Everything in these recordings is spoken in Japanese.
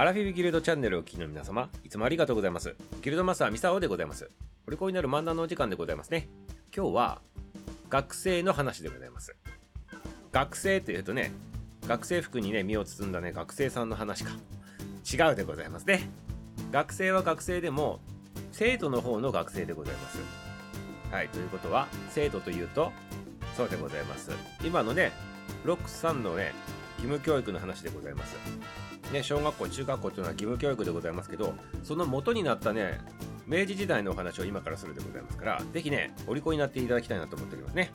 アラフィビギルドチャンネルをお聞きの皆様、いつもありがとうございます。ギルドマスターミサオでございます。お利口になる漫談のお時間でございますね。今日は、学生の話でございます。学生というとね、学生服にね、身を包んだね、学生さんの話か。違うでございますね。学生は学生でも、生徒の方の学生でございます。はい、ということは、生徒というと、そうでございます。今のね、ロックさんのね、義務教育の話でございます。ね、小学校、中学校というのは義務教育でございますけど、その元になったね、明治時代のお話を今からするでございますから、ぜひね、お利口になっていただきたいなと思っておりますね。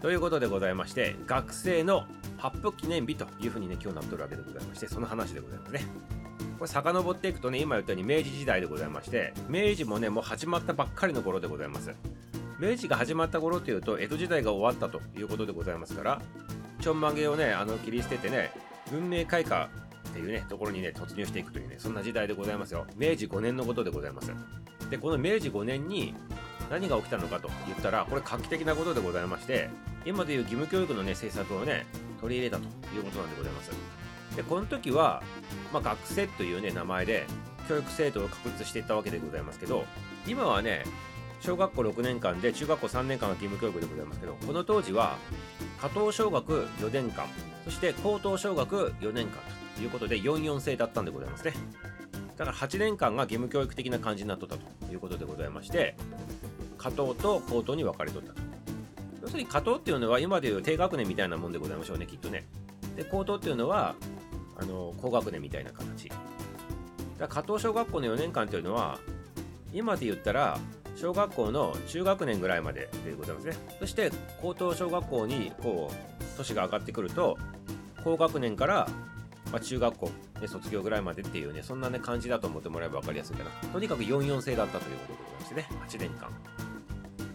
ということでございまして、学生の発布記念日というふうにね、今日なってるわけでございまして、その話でございますね。これ遡っていくとね、今言ったように明治時代でございまして、明治もね、もう始まったばっかりの頃でございます。明治が始まった頃というと、江戸時代が終わったということでございますから、ちょんまげをね、あの切り捨ててね、文明開化っていうね、ところにね、突入していくというね、そんな時代でございますよ。明治5年のことでございます。で、この明治5年に何が起きたのかと言ったら、これ画期的なことでございまして、今でいう義務教育のね、政策をね、取り入れたということなんでございます。で、この時は、まあ、学生というね、名前で、教育制度を確立していったわけでございますけど、今はね、小学校6年間で中学校3年間が義務教育でございますけど、この当時は、加藤小学4年間、そして高等小学4年間ということで、44制だったんでございますね。だから8年間が義務教育的な感じになっとったということでございまして、加藤と高等に分かれとったと。要するに加藤っていうのは今でいう低学年みたいなもんでございましょうね、きっとね。で、高等っていうのは、あの、高学年みたいな形。だ加藤小学校の4年間というのは、今で言ったら、小学校の中学年ぐらいまででございますね。そして、高等小学校に、こう、年が上がってくると、高学年から、まあ、中学校で卒業ぐらいまでっていうね、そんなね、感じだと思ってもらえば分かりやすいかな。とにかく44制だったということでございましてね、8年間。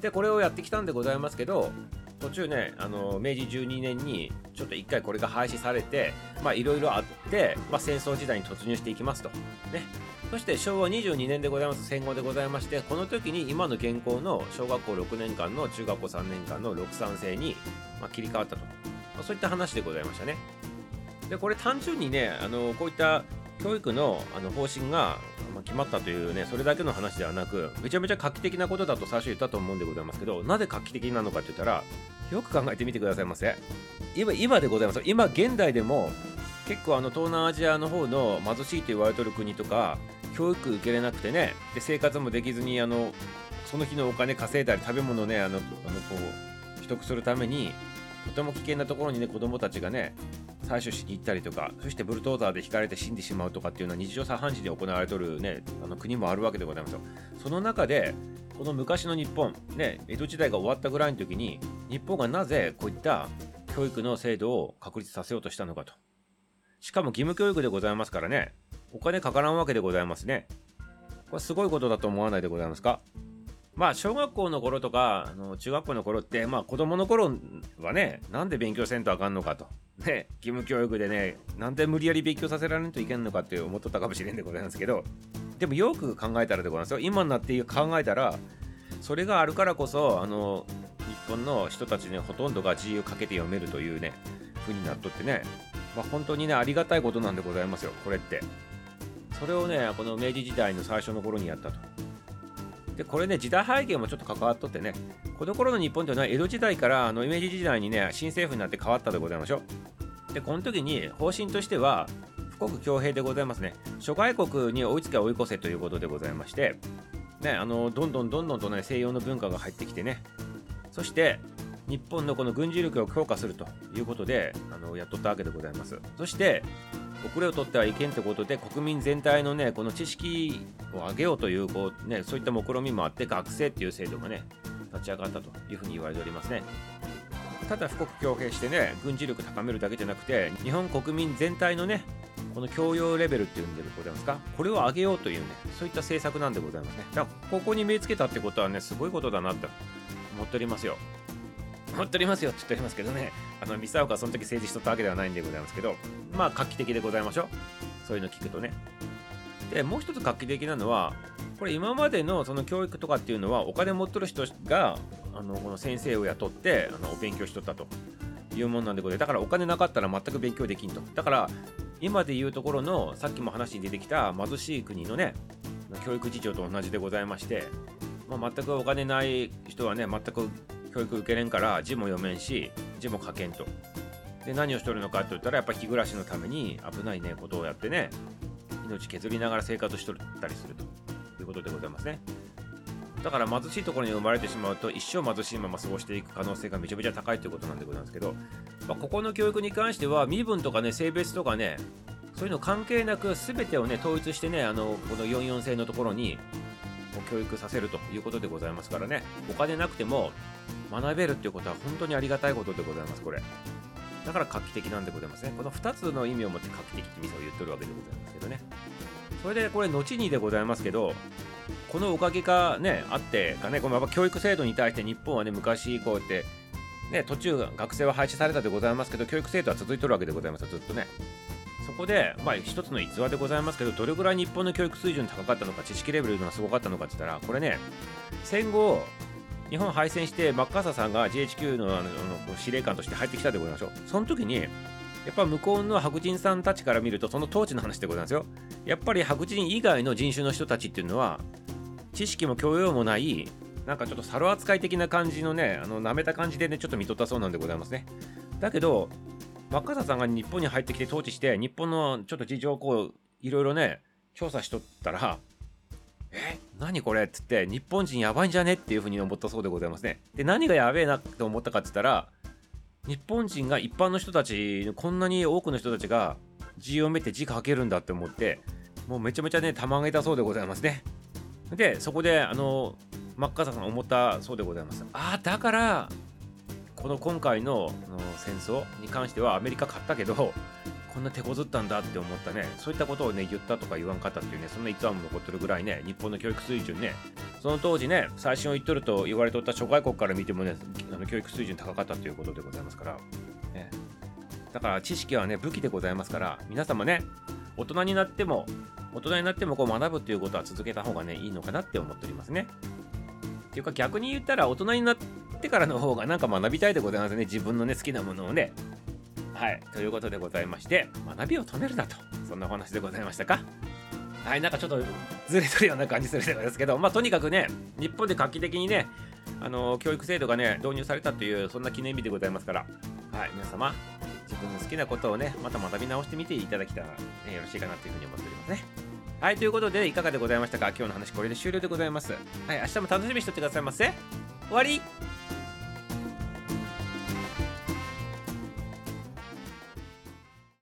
で、これをやってきたんでございますけど、途中ね、あの、明治12年に、ちょっと一回これが廃止されて、まあ、いろいろあって、まあ、戦争時代に突入していきますと。ね。そして昭和22年でございます戦後でございましてこの時に今の現行の小学校6年間の中学校3年間の63制に、まあ、切り替わったと、まあ、そういった話でございましたねでこれ単純にねあのこういった教育のあの方針が、決まったというねそれだけの話ではなくめちゃめちゃ画期的なことだと最初言ったと思うんでございますけどなぜ画期的なのかって言ったらよく考えてみてくださいませ。今今でございます。今現代でも結構あの東南アジアの方の貧しいと言われてる国とか教育受けれなくてねで生活もできずにあのその日のお金稼いだり食べ物ねあのあのこう取得するためにとても危険なところにね子供たちがね採取しに行ったりとかそしてブルドーザーで引かれて死んでしまうとかっていうのは日常茶飯事で行われてるねあの国もあるわけでございますよ。その中でこの昔の日本ね江戸時代が終わったぐらいの時に日本がなぜこういった教育の制度を確立させようとしたのかと。しかも義務教育でございますからねお金かからんわけでございますね。これすごいことだと思わないでございますか？まあ小学校の頃とかあの中学校の頃ってまあ子供の頃はねなんで勉強せんとあかんのかとね義務教育でねなんで無理やり勉強させられんといけんのかって思っとったかもしれんでございますけどでもよく考えたらでございますよ今になって考えたらそれがあるからこそあの日本の人たちねほとんどが自由かけて読めるというね風になっとってねまあ本当にねありがたいことなんでございますよこれって。それをね、この明治時代の最初の頃にやったと。で、これね、時代背景もちょっと関わっとってね、この頃の日本というのは江戸時代からあの明治時代にね、新政府になって変わったでございましょう。で、この時に方針としては、富国強兵でございますね。諸外国に追いつけ追い越せということでございまして、ね、あの、どんどんどんどんとね、西洋の文化が入ってきてね、そして、日本のこの軍事力を強化するということであのやっとったわけでございますそして遅れを取ってはいけんということで国民全体のねこの知識を上げようというこう、ね、そういった目論みもあって学生っていう制度がね立ち上がったというふうに言われておりますね。ただ富国強兵してね軍事力高めるだけじゃなくて日本国民全体のねこの教養レベルっていうんでございますか？これを上げようというねそういった政策なんでございますね。だからここに目つけたってことはねすごいことだなって思っておりますよ。思っておりますよって言っておりますけどね、あの、ミサオがその時政治しとったわけではないんでございますけど、まあ、画期的でございましょう。そういうの聞くとね。で、もう一つ画期的なのは、これ今までのその教育とかっていうのは、お金持ってる人が、あの、この先生を雇って、あの、お勉強しとったというもんなんでございます。だからお金なかったら全く勉強できんと。だから、今でいうところのさっきも話に出てきた貧しい国のね教育事情と同じでございまして、まあ、全くお金ない人はね全く教育受けれんから字も読めんし字も書けんと。で何をしとるのかって言ったらやっぱ日暮らしのために危ないねことをやってね命削りながら生活しとったりすると。いうことでございますね。だから貧しいところに生まれてしまうと一生貧しいまま過ごしていく可能性がめちゃめちゃ高いということなんでございますけど、まあ、ここの教育に関しては身分とかね性別とかねそういうの関係なく全てをね統一してねあのこの44制のところに教育させるということでございますからね。お金なくても学べるっていうことは本当にありがたいことでございますこれ。だから画期的なんでございますね。この2つの意味を持って画期的ってミサを言ってるわけでございますけどね。それでこれ後にでございますけどこのおかげがねあってかねこの教育制度に対して日本はね昔こうやってね途中学生は廃止されたでございますけど教育制度は続いてるわけでございますずっとね。そこで、まあ、一つの逸話でございますけど、どれぐらい日本の教育水準高かったのか、知識レベルがすごかったのかって言ったら、これね、戦後、日本敗戦して、マッカーサーさんが GHQ のあの司令官として入ってきたでございましょう。その時に、やっぱ向こうの白人さんたちから見ると、その当時の話でございますよ。やっぱり白人以外の人種の人たちっていうのは、知識も教養もない、なんかちょっと猿扱い的な感じのね、あの舐めた感じでね、ちょっと見とったそうなんでございますね。だけど、若狭さんが日本に入ってきて統治して、日本のちょっと事情をこう、いろいろね、調査しとったら、え何これ？っつって、日本人やばいんじゃね？っていうふうに思ったそうでございますね。で、何がやべえなって思ったかっつったら、日本人が一般の人たち、こんなに多くの人たちが字を見て字書けるんだって思って、もうめちゃめちゃね、たまげたそうでございますね。で、そこで、あの、マッカーサさん思ったそうでございます。ああ、だから、この今回の戦争に関してはアメリカ勝ったけどこんな手こずったんだって思ったね。そういったことをね言ったとか言わんかったっていうねそんな逸話も残ってるぐらいね日本の教育水準ね。その当時ね最新を言っとると言われとった諸外国から見てもねあの教育水準高かったということでございますから、ね、だから知識はね武器でございますから皆様ね大人になっても大人になってもこう学ぶっていうことは続けた方がねいいのかなって思っておりますね。っていうか逆に言ったら大人になってってからの方がなんか学びたいでございますね。自分のね、好きなものをね。はい。ということでございまして、学びを止めるなと。そんなお話でございましたか？はい。なんかちょっとずれとるような感じするんですけど、まあとにかくね、日本で画期的にね、あの教育制度がね、導入されたという、そんな記念日でございますから、はい。皆様、自分の好きなことをね、また学び直してみていただきたら、ね、よろしいかなというふうに思っておりますね。はい、ということで、いかがでございましたか？今日の話これで終了でございます。はい、明日も楽しみにしておってくださいませ。終わり